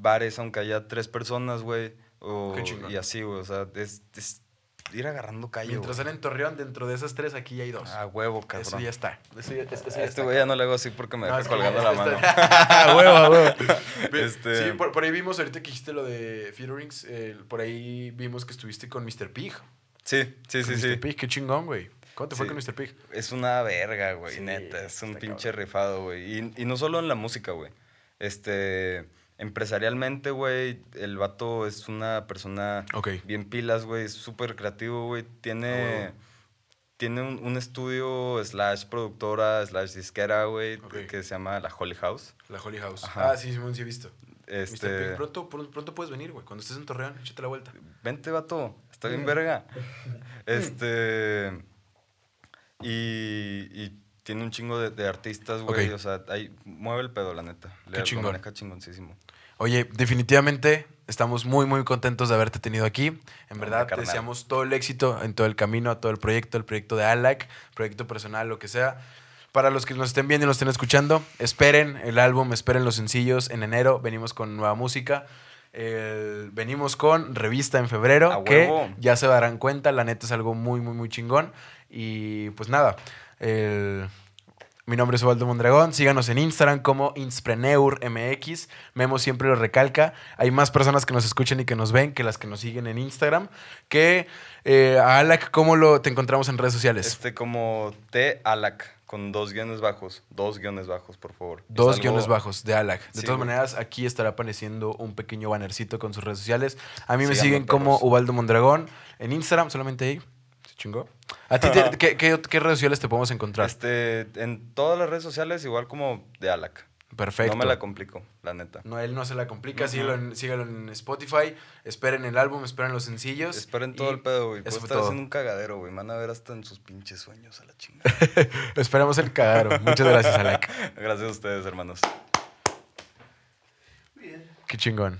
bares aunque haya tres personas, güey. o-. Y así, güey. O sea, es, es ir agarrando calle, Mientras güey. en Torreón, dentro de esas tres, aquí ya hay dos. Ah, huevo, cabrón. Eso ya está. Eso ya, eso ya este güey ya no le hago así porque me No, colgando la mano. huevo, a huevo. Este- Sí, por, por ahí vimos, ahorita que dijiste lo de featurings, eh, por ahí vimos que estuviste con Mr. Pig. Sí, sí, Con sí, sí. Mr. Pig, qué chingón, güey. ¿Cómo te fue Sí. con Mr. Pig? Es una verga, güey, Sí, neta. Es un pinche cabrón. rifado, güey. Y, y no solo en la música, güey. Este, empresarialmente, güey, el vato es una persona Ok. bien pilas, güey. Súper creativo, güey. Ah, Tiene, huevo. tiene un, un estudio slash productora slash disquera, güey, que se llama La Holy House. La Holy House. Ajá. Ah, sí, Simón, sí he visto. Mr. Este, Pig, pronto, pronto, puedes venir, güey. Cuando estés en Torreón, échate la vuelta. Vente, vato. Está bien verga. Este. Y, y tiene un chingo de, de artistas, güey. O sea, ahí mueve el pedo, la neta. Qué lo chingón. maneja chingoncísimo. Oye, definitivamente estamos muy, muy contentos de haberte tenido aquí. En verdad, te deseamos todo el éxito en todo el camino, a todo el proyecto, el proyecto de ALAC, proyecto personal, lo que sea. Para los que nos estén viendo y nos estén escuchando, esperen el álbum, esperen los sencillos. En enero venimos con nueva música. El- venimos con revista en febrero, que ya se darán cuenta. La neta es algo muy, muy, muy chingón. Y pues nada, el- mi nombre es Ubaldo Mondragón. Síganos en Instagram como InspreneurMX. Memo siempre lo recalca. Hay más personas que nos escuchan y que nos ven que las que nos siguen en Instagram. Que eh, a Alak, ¿cómo lo te encontramos en redes sociales? Este como T Alac, con dos guiones bajos. Dos guiones bajos, por favor. Dos algo- guiones bajos de Alak. De Sí, todas güey. maneras, aquí estará apareciendo un pequeño bannercito con sus redes sociales. A mí me siguen como. Ubaldo Mondragón en Instagram, solamente ahí. Chingó. ¿A ti te- qué, qué- qué redes sociales te podemos encontrar? Este, en todas las redes sociales, igual como de Alac. Perfecto. No me la complico, la neta. No, él no se la complica. Ujú. síguelo, en, síguelo en Spotify. Esperen el álbum, esperen los sencillos. Esperen todo el pedo, güey. Puedo estar todo. haciendo un cagadero, güey. Me Van a ver hasta en sus pinches sueños a la chingada. Esperamos el cagadero. Muchas gracias, Alak. Gracias a ustedes, hermanos. Bien. Qué chingón.